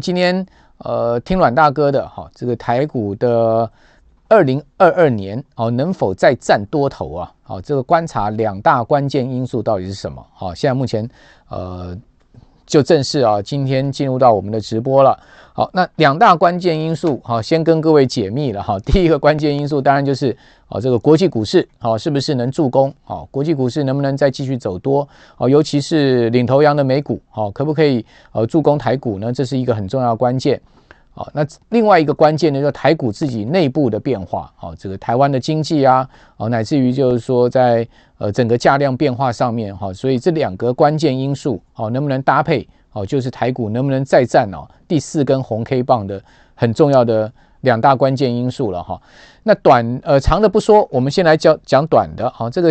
今天呃听阮大哥的哈，这个台股的二零二二年哦，能否再战多头啊？好，这个观察两大关键因素到底是什么？好，现在目前呃。就正式啊，今天进入到我们的直播了。好，那两大关键因素，好，先跟各位解密了哈。第一个关键因素当然就是啊，这个国际股市，好，是不是能助攻？好，国际股市能不能再继续走多？好，尤其是领头羊的美股，好，可不可以呃助攻台股呢？这是一个很重要的关键。好，那另外一个关键呢，就是台股自己内部的变化。好，这个台湾的经济啊，好，乃至于就是说在呃整个价量变化上面，哈，所以这两个关键因素，好，能不能搭配？好，就是台股能不能再战哦第四根红 K 棒的很重要的两大关键因素了哈。那短呃长的不说，我们先来讲讲短的。好，这个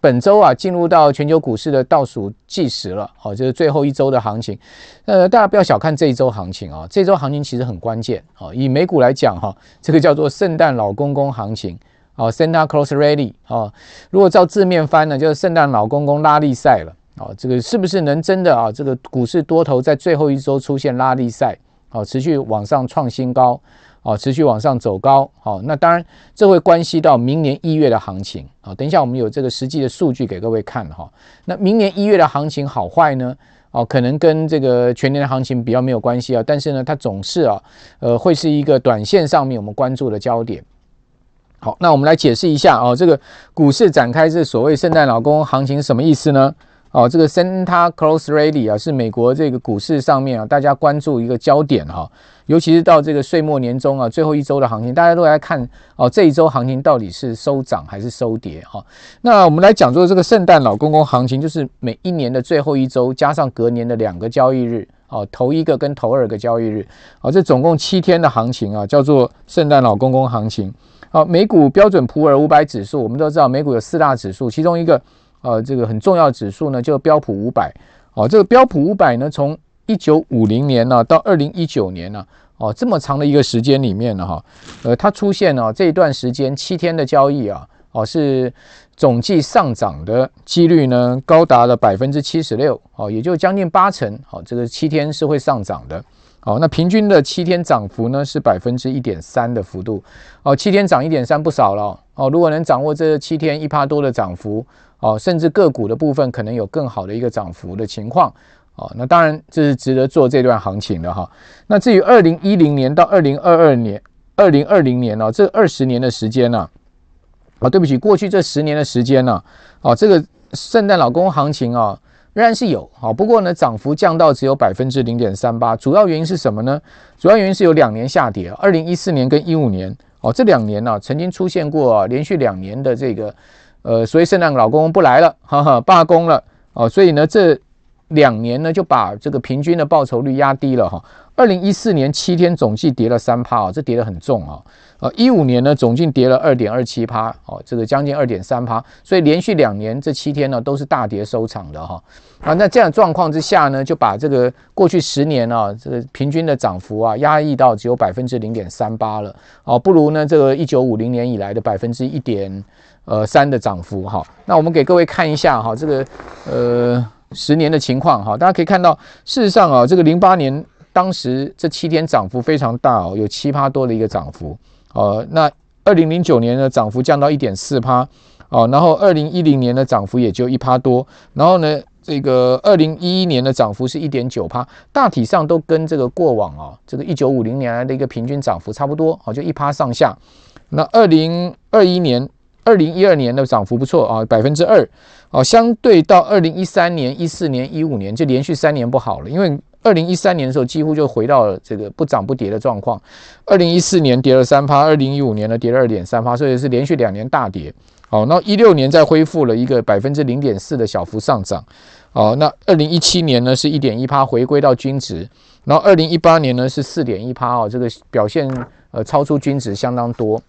本周啊进入到全球股市的倒数计时了。好，就是最后一周的行情。呃，大家不要小看这一周行情啊，这周行情其实很关键。好，以美股来讲哈，这个叫做圣诞老公公行情。好，Santa Claus Rally。好，如果照字面翻呢，就是圣诞老公公拉力赛了。好，这个是不是能真的啊？这个股市多头在最后一周出现拉力赛，好，持续往上创新高，好，持续往上走高，好，那当然这会关系到明年一月的行情，好，等一下我们有这个实际的数据给各位看哈。那明年一月的行情好坏呢？哦，可能跟这个全年的行情比较没有关系啊，但是呢，它总是啊，呃，会是一个短线上面我们关注的焦点。好，那我们来解释一下啊，这个股市展开这所谓圣诞老公行情什么意思呢？哦，这个 Santa Claus Rally 啊，是美国这个股市上面啊，大家关注一个焦点哈、尤其是到这个岁末年终啊，最后一周的行情，大家都来看哦，这一周行情到底是收涨还是收跌哈、那我们来讲说这个圣诞老公公行情，就是每一年的最后一周加上隔年的两个交易日哦、头一个跟头二个交易日哦、啊，这总共七天的行情啊，叫做圣诞老公公行情。好、啊，美股标准普尔五百指数，我们都知道美股有四大指数，其中一个。呃，这个很重要指数呢，就标普五百。哦，这个标普五百呢，从一九五零年呢、到二零一九年呢、哦，这么长的一个时间里面呢，哈，呃，它出现了这一段时间七天的交易啊，哦，是总计上涨的几率呢，高达了百分之七十六，哦，也就将近八成，哦，这个七天是会上涨的。哦，那平均的七天涨幅呢是百分之一点三的幅度。哦，七天涨一点三不少了。哦如果能掌握这七天一趴多的涨幅。哦，甚至个股的部分可能有更好的一个涨幅的情况，哦，那当然这是值得做这段行情的哈。那至于二零一零年到二零二二年、二零二零年呢，这二十年的时间呢，啊，对不起，过去这十年的时间呢，啊，这个圣诞老公行情啊，仍然是有，好，不过呢，涨幅降到只有百分之零点三八，主要原因是什么呢？主要原因是有两年下跌，二零一四年跟一五年，哦，这两年呢，曾经出现过连续两年的这个。呃，所以圣诞老公公不来了，哈哈，罢工了哦，所以呢，这两年呢就把这个平均的报酬率压低了哈。二零一四年七天总计跌了三趴啊，这跌得很重啊。呃，一五年呢总计跌了二点二七趴哦，这个将近二点三趴，所以连续两年这七天呢都是大跌收场的哈。啊，那这样状况之下呢，就把这个过去十年啊这个平均的涨幅啊压抑到只有百分之零点三八了哦，不如呢这个一九五零年以来的百分之一点。呃，三的涨幅哈，那我们给各位看一下哈，这个呃十年的情况哈，大家可以看到，事实上啊，这个零八年当时这七天涨幅非常大哦，有七趴多的一个涨幅哦。那二零零九年呢，涨幅降到一点四趴哦，然后二零一零年的涨幅也就一趴多，然后呢，这个二零一一年的涨幅是一点九趴，大体上都跟这个过往啊，这个一九五零年来的一个平均涨幅差不多哦，就一趴上下。那二零二一年。二零一二年的涨幅不错啊，百分之二哦，相对到二零一三年、一四年、一五年就连续三年不好了，因为二零一三年的时候几乎就回到了这个不涨不跌的状况，二零一四年跌了三趴，二零一五年呢跌了二点三趴，所以是连续两年大跌。好，那一六年再恢复了一个百分之零点四的小幅上涨。好，那二零一七年呢是一点一趴回归到均值，然后二零一八年呢是四点一趴哦，这个表现呃超出均值相当多。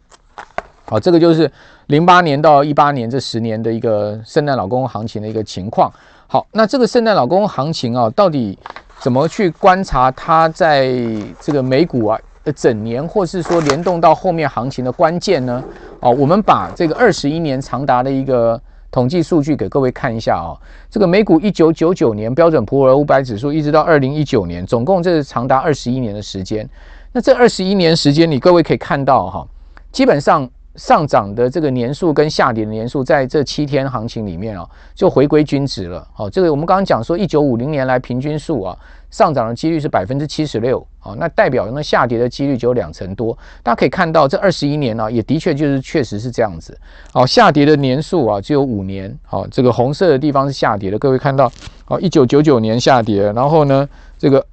好，这个就是零八年到一八年这十年的一个圣诞老公行情的一个情况。好，那这个圣诞老公行情啊，到底怎么去观察它在这个美股啊的整年，或是说联动到后面行情的关键呢？哦，我们把这个二十一年长达的一个统计数据给各位看一下啊、哦。这个美股一九九九年标准普尔五百指数一直到二零一九年，总共这是长达二十一年的时间。那这二十一年时间里，各位可以看到哈、基本上。上涨的这个年数跟下跌的年数，在这七天行情里面啊，就回归均值了。好，这个我们刚刚讲说，一九五零年来平均数啊，上涨的几率是百分之七十六啊，那代表那下跌的几率只有两成多。大家可以看到，这二十一年呢，也的确就是确实是这样子。好，下跌的年数啊，只有五年。好，这个红色的地方是下跌的，各位看到，好，一九九九年下跌，然后呢，这个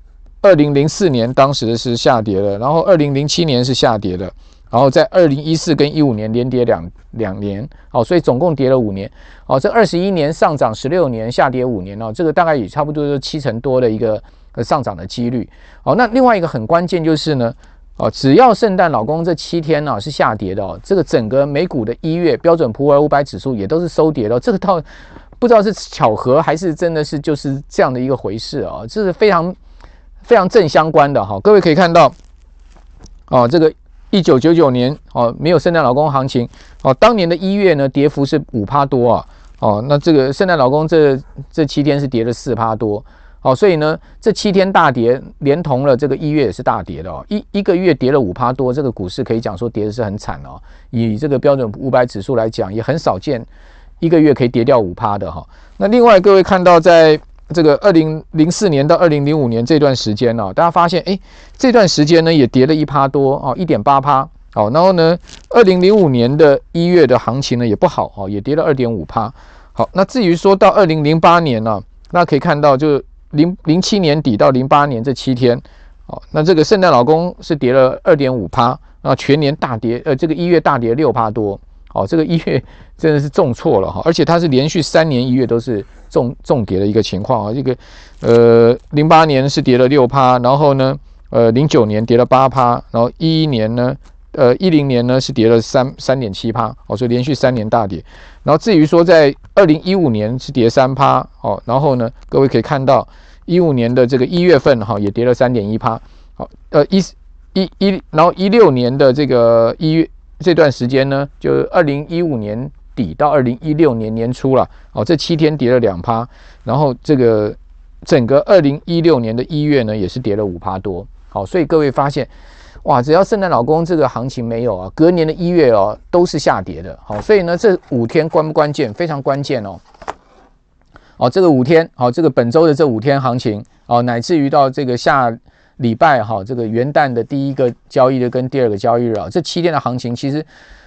二零零四年当时是下跌了，然后二零零七年是下跌的。然后在二零一四跟一五年连跌两两年，好，所以总共跌了五年，好，这二十一年上涨十六年，下跌五年哦，这个大概也差不多是七成多的一个上涨的几率，好，那另外一个很关键就是呢，哦，只要圣诞老公这七天呢是下跌的哦，这个整个美股的一月标准普尔五百指数也都是收跌的，这个倒不知道是巧合还是真的是就是这样的一个回事哦，这是非常非常正相关的哈，各位可以看到，哦，这个。一九九九年哦，没有圣诞老公行情哦。当年的一月呢，跌幅是五趴多啊。哦，那这个圣诞老公这这七天是跌了四趴多。哦，所以呢，这七天大跌，连同了这个一月也是大跌的哦。一一个月跌了五趴多，这个股市可以讲说跌的是很惨哦。以这个标准五百指数来讲，也很少见一个月可以跌掉五趴的哈。那另外各位看到在。这个二零零四年到二零零五年这段时间呢、哦，大家发现，哎，这段时间呢也跌了一趴多哦，一点八趴，好，然后呢，二零零五年的一月的行情呢也不好哦，也跌了二点五趴，好，那至于说到二零零八年呢、啊，大家可以看到，就零零七年底到零八年这七天，哦，那这个圣诞老公是跌了二点五趴，啊，全年大跌，呃，这个一月大跌六趴多，哦，这个一月真的是重挫了哈，而且它是连续三年一月都是。重重跌的一个情况啊，这个呃，零八年是跌了六趴，然后呢，呃，零九年跌了八趴，然后一一年呢，呃，一零年呢是跌了三三点七趴，哦，所以连续三年大跌。然后至于说在二零一五年是跌三趴，哦，然后呢，各位可以看到一五年的这个一月份哈也跌了三点一趴，好，呃一一一，然后一六年的这个一月这段时间呢，就二零一五年。底到二零一六年年初了，哦，这七天跌了两趴，然后这个整个二零一六年的一月呢，也是跌了五趴多，好，所以各位发现，哇，只要圣诞老公这个行情没有啊，隔年的一月哦都是下跌的，好，所以呢这五天关不关键？非常关键哦，哦，这个五天，好，这个本周的这五天行情，哦，乃至于到这个下礼拜哈，这个元旦的第一个交易日跟第二个交易日啊，这七天的行情其实。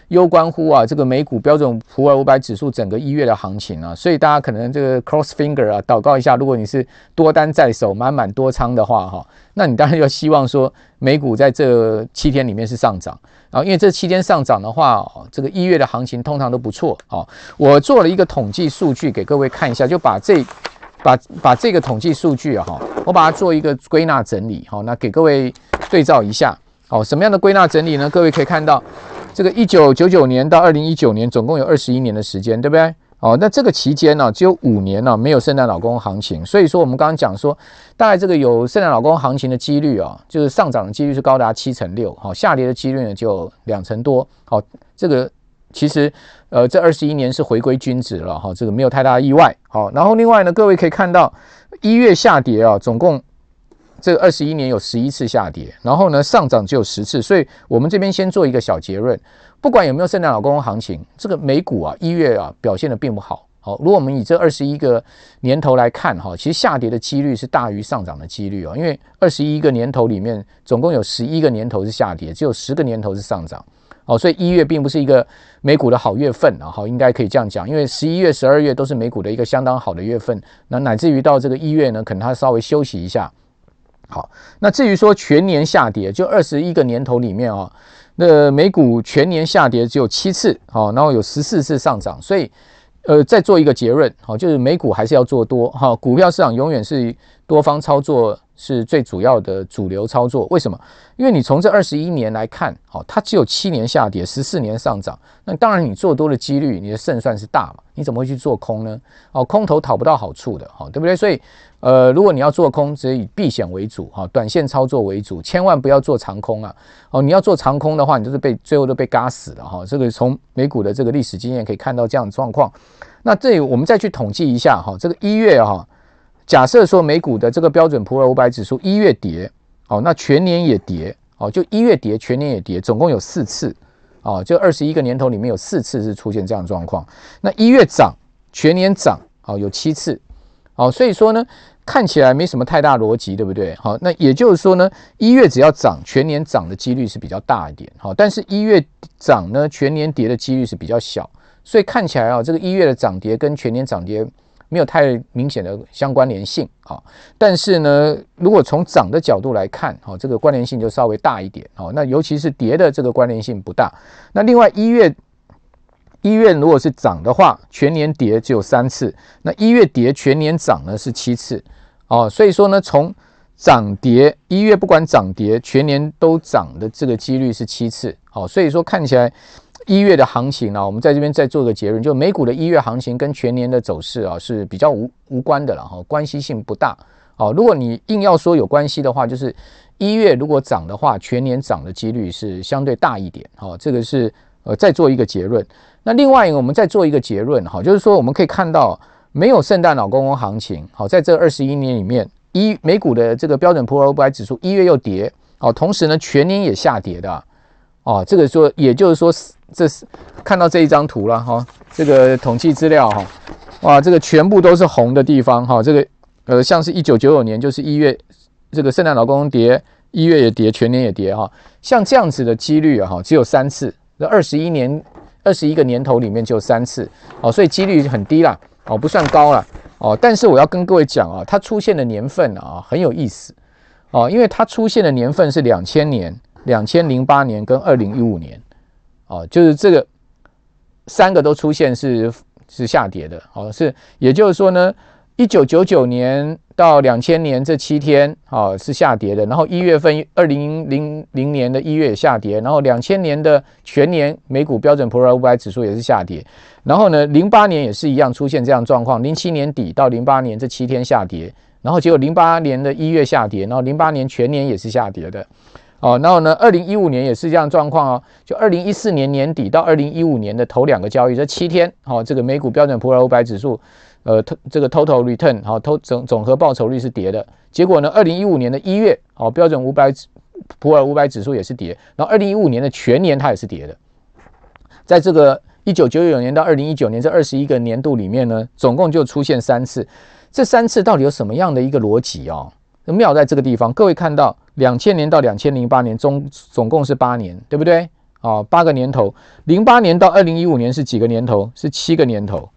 攸关乎啊，这个美股标准普尔五百指数整个一月的行情啊，所以大家可能这个 cross finger 啊，祷告一下，如果你是多单在手，满满多仓的话哈，那你当然要希望说美股在这七天里面是上涨，然后因为这七天上涨的话，这个一月的行情通常都不错啊。我做了一个统计数据给各位看一下，就把这把把这个统计数据啊哈，我把它做一个归纳整理哈，那给各位对照一下哦，什么样的归纳整理呢？各位可以看到。这个一九九九年到二零一九年，总共有二十一年的时间，对不对？哦，那这个期间呢，只有五年呢没有圣诞老公行情，所以说我们刚刚讲说，大概这个有圣诞老公行情的几率啊，就是上涨的几率是高达七成六，好，下跌的几率呢就两成多，好，这个其实呃这二十一年是回归均值了哈，这个没有太大意外，好，然后另外呢，各位可以看到一月下跌啊，总共。这个二十一年有十一次下跌，然后呢上涨只有十次，所以我们这边先做一个小结论，不管有没有圣诞老公公行情，这个美股啊一月啊表现得并不好。好，如果我们以这二十一个年头来看哈，其实下跌的几率是大于上涨的几率哦，因为二十一个年头里面总共有十一个年头是下跌，只有十个年头是上涨。哦，所以一月并不是一个美股的好月份啊，好，应该可以这样讲，因为十一月、十二月都是美股的一个相当好的月份，那乃至于到这个一月呢，可能它稍微休息一下。好，那至于说全年下跌，就二十一个年头里面啊，那美股全年下跌只有七次，好，然后有十四次上涨，所以呃，再做一个结论，好，就是美股还是要做多，哈，股票市场永远是多方操作是最主要的主流操作。为什么？因为你从这二十一年来看，好，它只有七年下跌，十四年上涨，那当然你做多的几率，你的胜算是大嘛，你怎么会去做空呢？哦，空头讨不到好处的，好，对不对？所以。呃，如果你要做空，只以避险为主哈，短线操作为主，千万不要做长空啊！哦，你要做长空的话，你就是被最后都被嘎死了哈。这个从美股的这个历史经验可以看到这样的状况。那这里我们再去统计一下哈，这个一月哈，假设说美股的这个标准普尔五百指数一月跌，哦，那全年也跌，哦，就一月跌，全年也跌，总共有四次，哦，就二十一个年头里面有四次是出现这样的状况。那一月涨，全年涨，哦，有七次，哦，所以说呢，看起来没什么太大逻辑，对不对？好，那也就是说呢，一月只要涨，全年涨的几率是比较大一点，好，但是一月涨呢，全年跌的几率是比较小。所以看起来啊，这个一月的涨跌跟全年涨跌没有太明显的相关联性啊。但是呢，如果从涨的角度来看，哈，这个关联性就稍微大一点。哦，那尤其是跌的这个关联性不大。那另外一月一月如果是涨的话，全年跌只有三次。那一月跌全年涨呢是七次。哦，所以说呢，从涨跌一月不管涨跌，全年都涨的这个几率是七次。哦，所以说看起来。一月的行情呢、我们在这边再做个结论，就美股的一月行情跟全年的走势啊是比较无无关的了哈，关系性不大。哦，如果你硬要说有关系的话，就是一月如果涨的话，全年涨的几率是相对大一点。好，这个是呃再做一个结论。那另外一个我们再做一个结论哈，就是说我们可以看到没有圣诞老公公行情，好，在这二十一年里面，一美股的这个标准普尔五百指数一月又跌，哦，同时呢全年也下跌的。哦，这个说也就是说。这是看到这一张图了哈，这个统计资料哈，哇，这个全部都是红的地方哈，这个呃，像是一九九九年就是一月，这个圣诞老公公跌，一月也跌，全年也跌哈，像这样子的几率啊哈，只有三次，这二十一年二十一个年头里面就三次哦，所以几率很低啦，哦，不算高了哦，但是我要跟各位讲啊，它出现的年份啊很有意思哦，因为它出现的年份是两千年、两千零八年跟二零一五年。哦，就是这个三个都出现是是下跌的，哦，是也就是说呢，一九九九年到两千年这七天，哦是下跌的，然后一月份二零零零年的一月也下跌，然后两千年的全年美股标准普尔五百指数也是下跌，然后呢，零八年也是一样出现这样状况，零七年底到零八年这七天下跌，然后结果零八年的一月下跌，然后零八年全年也是下跌的。哦，然后呢，二零一五年也是这样状况哦，就二零一四年年底到二零一五年的头两个交易这七天，好、哦，这个美股标准普尔五百指数，呃，这个 total return 好、哦，总总总和报酬率是跌的。结果呢，二零一五年的一月，好、哦，标准五百普尔五百指数也是跌，然后二零一五年的全年它也是跌的。在这个一九九九年到二零一九年这二十一个年度里面呢，总共就出现三次，这三次到底有什么样的一个逻辑哦？妙在这个地方，各位看到。两千年到两千零八年总总共是八年，对不对？哦，八个年头。零八年到二零一五年是几个年头？是七个年头。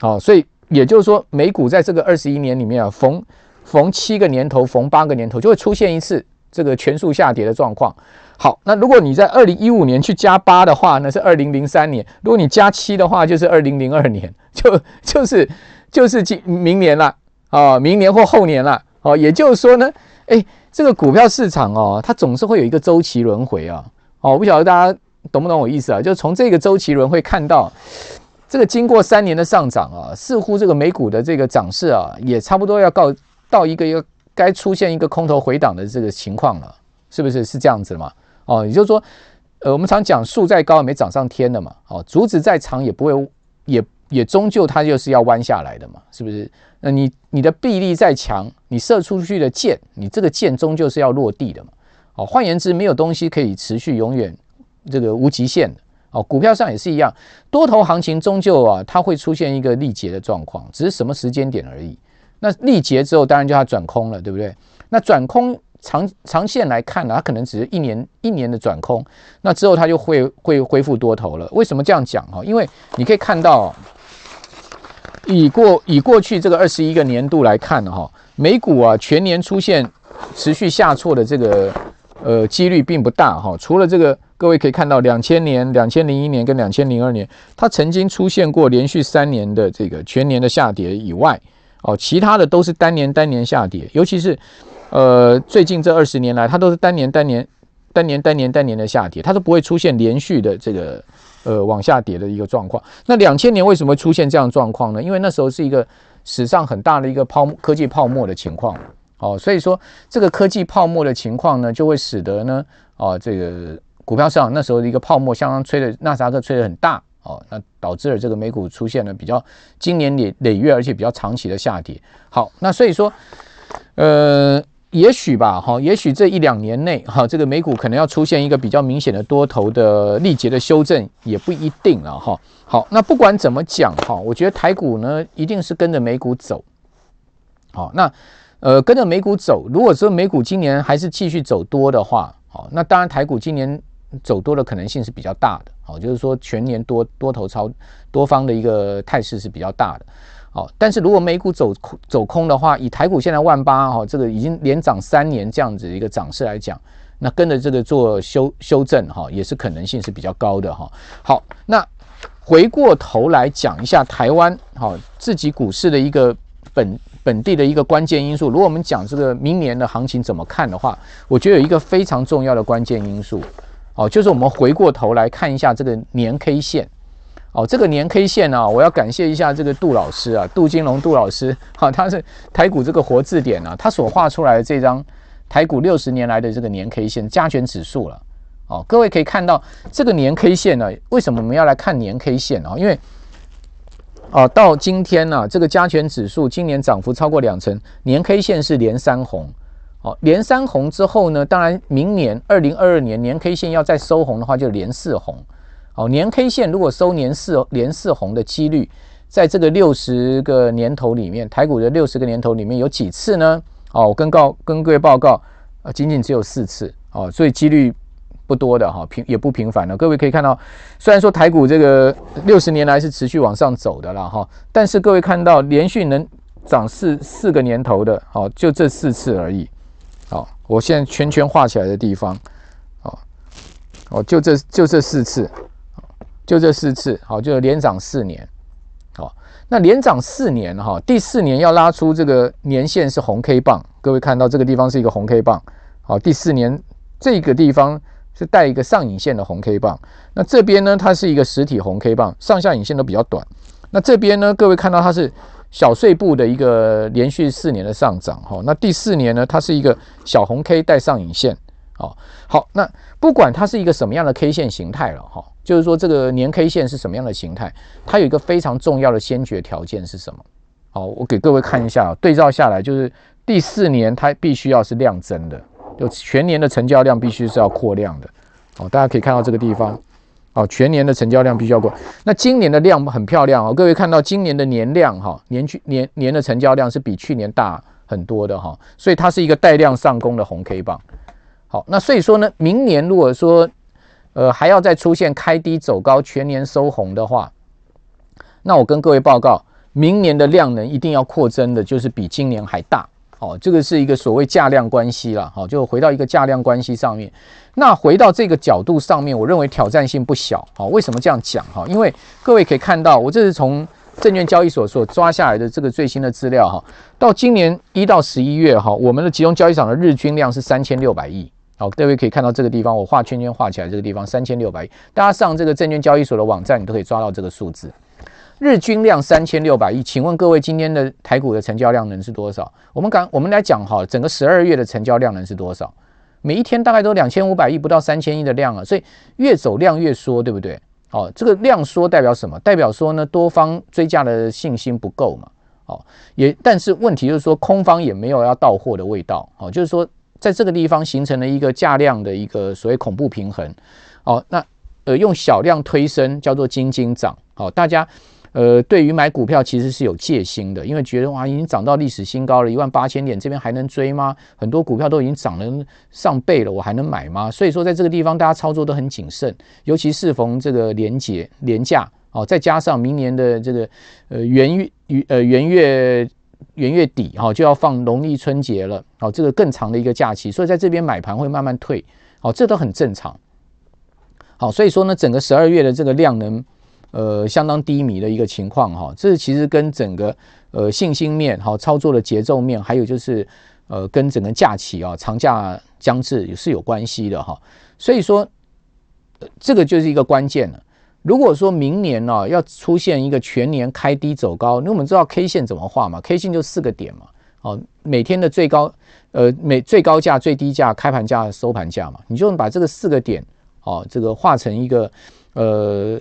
哦，所以也就是说，美股在这个二十一年里面啊，逢逢七个年头，逢八个年头就会出现一次这个全数下跌的状况。好，那如果你在二零一五年去加八的话，那是二零零三年；如果你加七的话，就是二零零二年，就就是就是今明年了啊、哦，明年或后年了。哦，也就是说呢，哎。这个股票市场哦，它总是会有一个周期轮回啊。哦，我不晓得大家懂不懂我意思啊？就从这个周期轮回看到，这个经过三年的上涨啊，似乎这个美股的这个涨势啊，也差不多要告到一个一个该出现一个空头回档的这个情况了，是不是？是这样子嘛？哦，也就是说，呃，我们常讲树再高也没长上天的嘛。哦，竹子再长也不会，也也终究它就是要弯下来的嘛，是不是？那你你的臂力再强，你射出去的箭，你这个箭终究是要落地的嘛。哦，换言之，没有东西可以持续永远这个无极限的。哦，股票上也是一样，多头行情终究啊，它会出现一个力竭的状况，只是什么时间点而已。那力竭之后，当然就要转空了，对不对？那转空长长线来看呢，它可能只是一年一年的转空，那之后它就会会恢复多头了。为什么这样讲哈？因为你可以看到。以过以过去这个二十一个年度来看哈，美股啊全年出现持续下挫的这个呃几率并不大哈。除了这个，各位可以看到两千年、两千零一年跟两千零二年，它曾经出现过连续三年的这个全年的下跌以外，哦，其他的都是单年单年下跌，尤其是呃最近这二十年来，它都是单年单年单年单年单年的下跌，它都不会出现连续的这个。呃，往下跌的一个状况。那两千年为什么会出现这样状况呢？因为那时候是一个史上很大的一个泡科技泡沫的情况，哦，所以说这个科技泡沫的情况呢，就会使得呢，哦，这个股票市场那时候的一个泡沫相当吹的纳斯达克吹得很大，哦，那导致了这个美股出现了比较今年累累月而且比较长期的下跌。好，那所以说，呃。也许吧，哈，也许这一两年内，哈，这个美股可能要出现一个比较明显的多头的力竭的修正，也不一定了，哈。好，那不管怎么讲，哈，我觉得台股呢，一定是跟着美股走。好，那呃，跟着美股走，如果说美股今年还是继续走多的话，好，那当然台股今年走多的可能性是比较大的，好，就是说全年多多头超多方的一个态势是比较大的。好，但是如果美股走空走空的话，以台股现在万八哈，这个已经连涨三年这样子一个涨势来讲，那跟着这个做修修正哈，也是可能性是比较高的哈。好，那回过头来讲一下台湾哈自己股市的一个本本地的一个关键因素。如果我们讲这个明年的行情怎么看的话，我觉得有一个非常重要的关键因素，哦，就是我们回过头来看一下这个年 K 线。哦，这个年 K 线啊，我要感谢一下这个杜老师啊，杜金龙杜老师，哈，他是台股这个活字典啊，他所画出来的这张台股六十年来的这个年 K 线加权指数了。哦，各位可以看到这个年 K 线呢，为什么我们要来看年 K 线啊？因为哦，到今天呢，这个加权指数今年涨幅超过两成，年 K 线是连三红。哦，连三红之后呢，当然明年二零二二年年 K 线要再收红的话，就连四红。哦，年 K 线如果收年四连四红的几率，在这个六十个年头里面，台股的六十个年头里面有几次呢？哦，我跟告跟各位报告，呃，仅仅只有四次哦，所以几率不多的哈，平也不频繁的。各位可以看到，虽然说台股这个六十年来是持续往上走的了哈，但是各位看到连续能涨四四个年头的，哦，就这四次而已。好，我现在圈圈画起来的地方，哦，哦，就这就这四次。就这四次，好，就连涨四年，好，那连涨四年哈，第四年要拉出这个年线是红 K 棒，各位看到这个地方是一个红 K 棒，好，第四年这个地方是带一个上影线的红 K 棒，那这边呢，它是一个实体红 K 棒，上下影线都比较短，那这边呢，各位看到它是小碎步的一个连续四年的上涨，哈，那第四年呢，它是一个小红 K 带上影线，好，好，那不管它是一个什么样的 K 线形态了，哈。就是说，这个年 K 线是什么样的形态？它有一个非常重要的先决条件是什么？好，我给各位看一下，对照下来，就是第四年它必须要是量增的，就全年的成交量必须是要扩量的。哦，大家可以看到这个地方，哦，全年的成交量必须要扩。那今年的量很漂亮哦，各位看到今年的年量哈，年去年年的成交量是比去年大很多的哈，所以它是一个带量上攻的红 K 棒。好，那所以说呢，明年如果说呃，还要再出现开低走高，全年收红的话，那我跟各位报告，明年的量能一定要扩增的，就是比今年还大哦。这个是一个所谓价量关系了，好，就回到一个价量关系上面。那回到这个角度上面，我认为挑战性不小。好，为什么这样讲？哈，因为各位可以看到，我这是从证券交易所所抓下来的这个最新的资料哈，到今年一到十一月哈，我们的集中交易场的日均量是三千六百亿。好，各位可以看到这个地方，我画圈圈画起来，这个地方三千六百亿。大家上这个证券交易所的网站，你都可以抓到这个数字。日均量三千六百亿，请问各位今天的台股的成交量能是多少？我们刚我们来讲哈，整个十二月的成交量能是多少？每一天大概都两千五百亿，不到三千亿的量啊，所以越走量越缩，对不对？哦，这个量缩代表什么？代表说呢，多方追价的信心不够嘛。哦，也但是问题就是说，空方也没有要到货的味道。哦，就是说。在这个地方形成了一个价量的一个所谓恐怖平衡，哦，那呃用小量推升叫做金金涨，好，大家呃对于买股票其实是有戒心的，因为觉得哇已经涨到历史新高了，一万八千点这边还能追吗？很多股票都已经涨了上倍了，我还能买吗？所以说在这个地方大家操作都很谨慎，尤其适逢这个连结连假哦，再加上明年的这个呃元月呃元月。元月底哈就要放农历春节了，好，这个更长的一个假期，所以在这边买盘会慢慢退，好，这都很正常。好，所以说呢，整个十二月的这个量能，呃，相当低迷的一个情况哈，这其实跟整个呃信心面、好操作的节奏面，还有就是呃跟整个假期啊长假将至也是有关系的哈，所以说这个就是一个关键了。如果说明年呢、要出现一个全年开低走高，那我们知道 K 线怎么画嘛？K 线就四个点嘛，哦，每天的最高呃每最高价、最低价、开盘价、收盘价嘛，你就把这个四个点哦，这个画成一个呃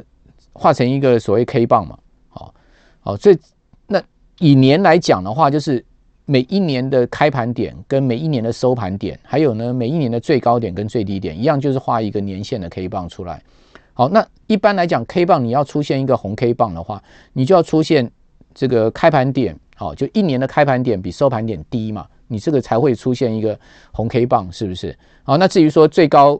画成一个所谓 K 棒嘛，好，好，所以那以年来讲的话，就是每一年的开盘点跟每一年的收盘点，还有呢每一年的最高点跟最低点一样，就是画一个年线的 K 棒出来。好，那一般来讲，K 棒你要出现一个红 K 棒的话，你就要出现这个开盘点，好，就一年的开盘点比收盘点低嘛，你这个才会出现一个红 K 棒，是不是？好，那至于说最高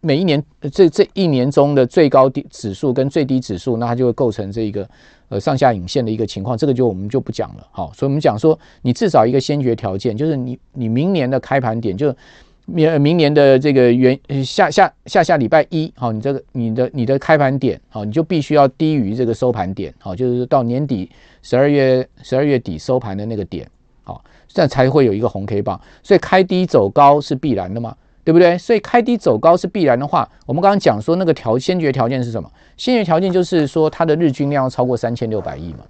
每一年这这一年中的最高指数跟最低指数，那它就会构成这一个呃上下影线的一个情况，这个就我们就不讲了。好，所以我们讲说，你至少一个先决条件就是你你明年的开盘点就。明明年的这个元下下下下礼拜一，好，你这个你的你的开盘点，好，你就必须要低于这个收盘点，好，就是到年底十二月十二月底收盘的那个点，好，这样才会有一个红 K 棒。所以开低走高是必然的嘛，对不对？所以开低走高是必然的话，我们刚刚讲说那个条先决条件是什么？先决条件就是说它的日均量要超过三千六百亿嘛。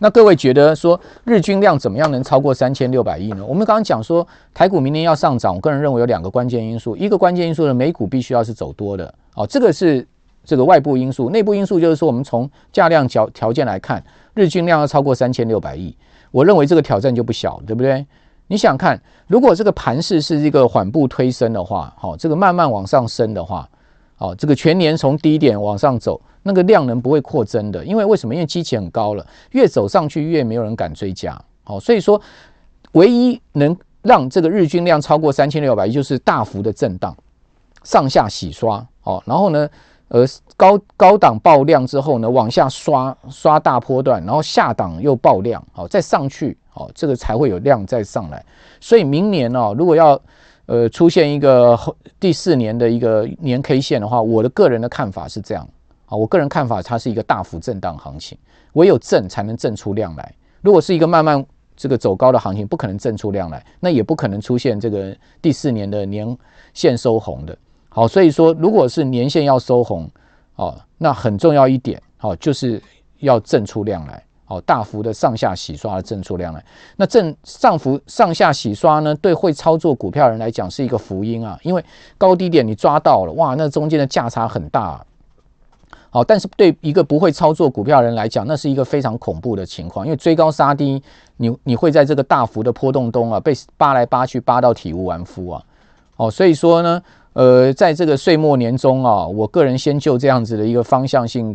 那各位觉得说日均量怎么样能超过三千六百亿呢？我们刚刚讲说台股明年要上涨，我个人认为有两个关键因素，一个关键因素呢，美股必须要是走多的哦，这个是这个外部因素，内部因素就是说我们从价量条条件来看，日均量要超过三千六百亿，我认为这个挑战就不小，对不对？你想看，如果这个盘势是一个缓步推升的话，好，这个慢慢往上升的话，好，这个全年从低点往上走。那个量能不会扩增的，因为为什么？因为基期很高了，越走上去越没有人敢追加，好，所以说唯一能让这个日均量超过三千六百，就是大幅的震荡，上下洗刷，哦，然后呢，呃，高高档爆量之后呢，往下刷刷大波段，然后下档又爆量，好，再上去，好，这个才会有量再上来。所以明年哦，如果要呃出现一个后第四年的一个年 K 线的话，我的个人的看法是这样。啊，我个人看法，它是一个大幅震荡行情，唯有震才能震出量来。如果是一个慢慢这个走高的行情，不可能震出量来，那也不可能出现这个第四年的年线收红的。好，所以说，如果是年线要收红，哦，那很重要一点，好，就是要震出量来，好，大幅的上下洗刷的正出量来。那正上幅上下洗刷呢，对会操作股票人来讲是一个福音啊，因为高低点你抓到了，哇，那中间的价差很大啊。好，但是对一个不会操作股票人来讲，那是一个非常恐怖的情况，因为追高杀低，你你会在这个大幅的波动中啊，被扒来扒去，扒到体无完肤啊。哦，所以说呢，呃，在这个岁末年终啊，我个人先就这样子的一个方向性，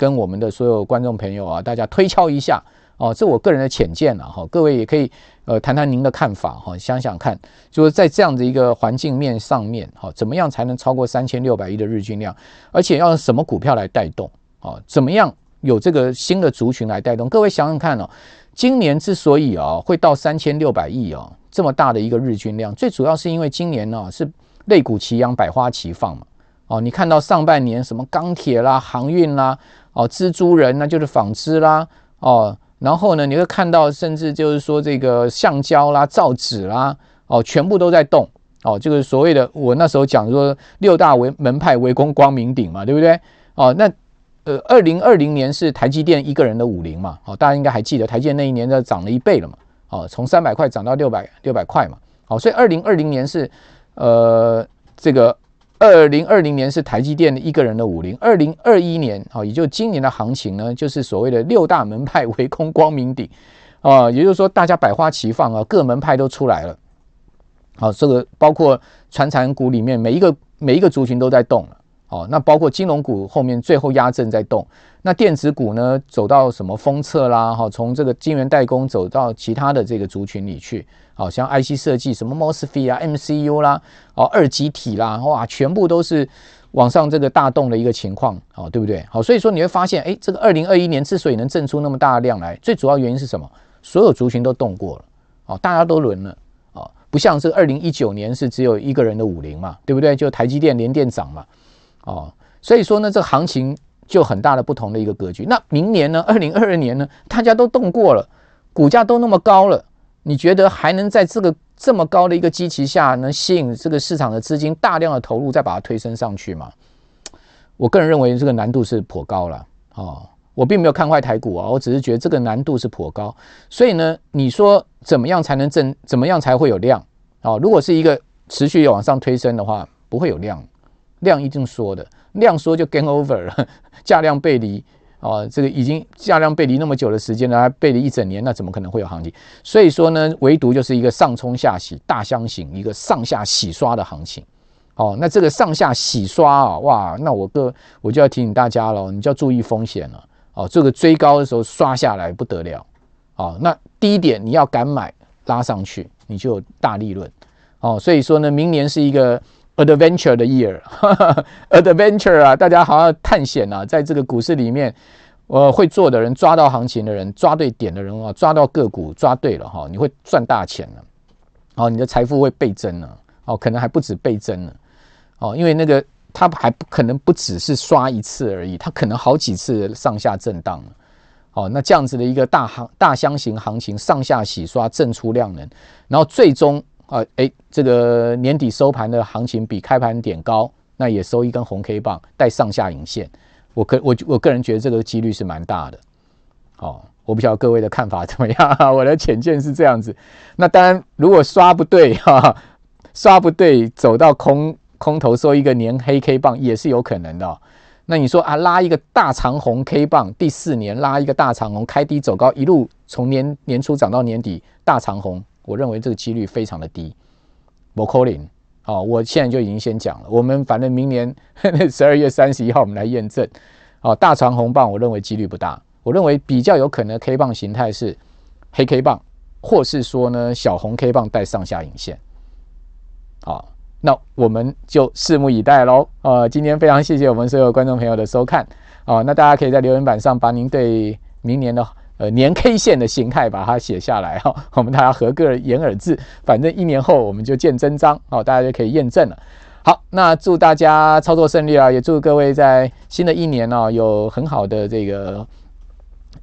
跟我们的所有观众朋友啊，大家推敲一下。哦，这我个人的浅见了哈，各位也可以呃谈谈您的看法哈，想想看，就是在这样的一个环境面上面哈，怎么样才能超过三千六百亿的日均量，而且要什么股票来带动啊？怎么样有这个新的族群来带动？各位想想看哦，今年之所以啊会到三千六百亿啊这么大的一个日均量，最主要是因为今年呢是类股齐扬，百花齐放嘛。哦，你看到上半年什么钢铁啦、航运啦、哦蜘蛛人那就是纺织啦，哦。然后呢，你会看到，甚至就是说这个橡胶啦、造纸啦，哦，全部都在动，哦，这个所谓的我那时候讲说六大为门派围攻光明顶嘛，对不对？哦，那呃，二零二零年是台积电一个人的武林嘛，哦，大家应该还记得台积电那一年的涨了一倍了嘛，哦，从三百块涨到六百六百块嘛，哦，所以二零二零年是呃这个。二零二零年是台积电一个人的武林，二零二一年啊，也就今年的行情呢，就是所谓的六大门派围攻光明顶啊，也就是说大家百花齐放啊，各门派都出来了。好，这个包括传产股里面每一个每一个族群都在动了。哦，那包括金融股后面最后压阵在动，那电子股呢走到什么封测啦，哈，从这个晶圆代工走到其他的这个族群里去。好像 IC 设计什么 MOSFET 啊、MCU 啦，哦，二极体啦，哇，全部都是往上这个大动的一个情况，好，对不对？好，所以说你会发现，哎，这个二零二一年之所以能挣出那么大的量来，最主要原因是什么？所有族群都动过了，哦，大家都轮了，哦，不像是二零一九年是只有一个人的五零嘛，对不对？就台积电连电涨嘛，哦，所以说呢，这个行情就很大的不同的一个格局。那明年呢，二零二二年呢，大家都动过了，股价都那么高了。你觉得还能在这个这么高的一个基期下，能吸引这个市场的资金大量的投入，再把它推升上去吗？我个人认为这个难度是颇高了哦。我并没有看坏台股啊，我只是觉得这个难度是颇高。所以呢，你说怎么样才能挣？怎么样才会有量？哦，如果是一个持续往上推升的话，不会有量量一定缩的，量缩就 game over 了，价量背离哦，这个已经价量背离那么久的时间了，还背离一整年，那怎么可能会有行情？所以说呢，唯独就是一个上冲下洗，大箱型一个上下洗刷的行情。哦，那这个上下洗刷啊，哇，那我个我就要提醒大家了，你就要注意风险了。哦，这个追高的时候刷下来不得了。哦，那低点你要敢买拉上去，你就有大利润。哦，所以说呢，明年是一个 adventure 的 year，adventure 啊，大家好好探险啊，在这个股市里面，呃，会做的人，抓到行情的人，抓对点的人啊，抓到个股抓对了哈，你会赚大钱了。哦，你的财富会倍增了。哦，可能还不止倍增了。哦，因为那个它还不可能不只是刷一次而已，它可能好几次上下震荡。哦，那这样子的一个大行大箱型行情上下洗刷，正出量能，然后最终。啊，哎，这个年底收盘的行情比开盘点高，那也收一根红 K 棒带上下影线，我个我我个人觉得这个几率是蛮大的。哦，我不晓得各位的看法怎么样，我的浅见是这样子。那当然，如果刷不对哈，刷不对走到空空头收一个年黑 K 棒也是有可能的哦。那你说啊，拉一个大长红 K 棒，第四年拉一个大长红，开低走高，一路从年年初涨到年底大长红。我认为这个几率非常的低，不可能。哦，我现在就已经先讲了，我们反正明年 十二月三十一号我们来验证。哦，大长红棒，我认为几率不大。我认为比较有可能 K 棒形态是黑 K 棒，或是说呢小红 K 棒带上下影线。好，那我们就拭目以待喽。呃，今天非常谢谢我们所有观众朋友的收看。哦，那大家可以在留言板上把您对明年的。呃，年 K 线的形态把它写下来哈，我们大家合个言而至，反正一年后我们就见真章，好，大家就可以验证了。好，那祝大家操作顺利啊，也祝各位在新的一年呢有很好的这个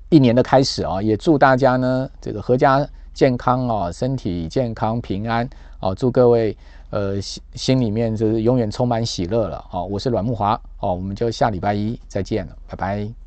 一年的开始啊，也祝大家呢这个阖家健康啊，身体健康平安啊，祝各位呃心心里面就是永远充满喜乐了啊，我是阮慕华哦，我们就下礼拜一再见了，拜拜。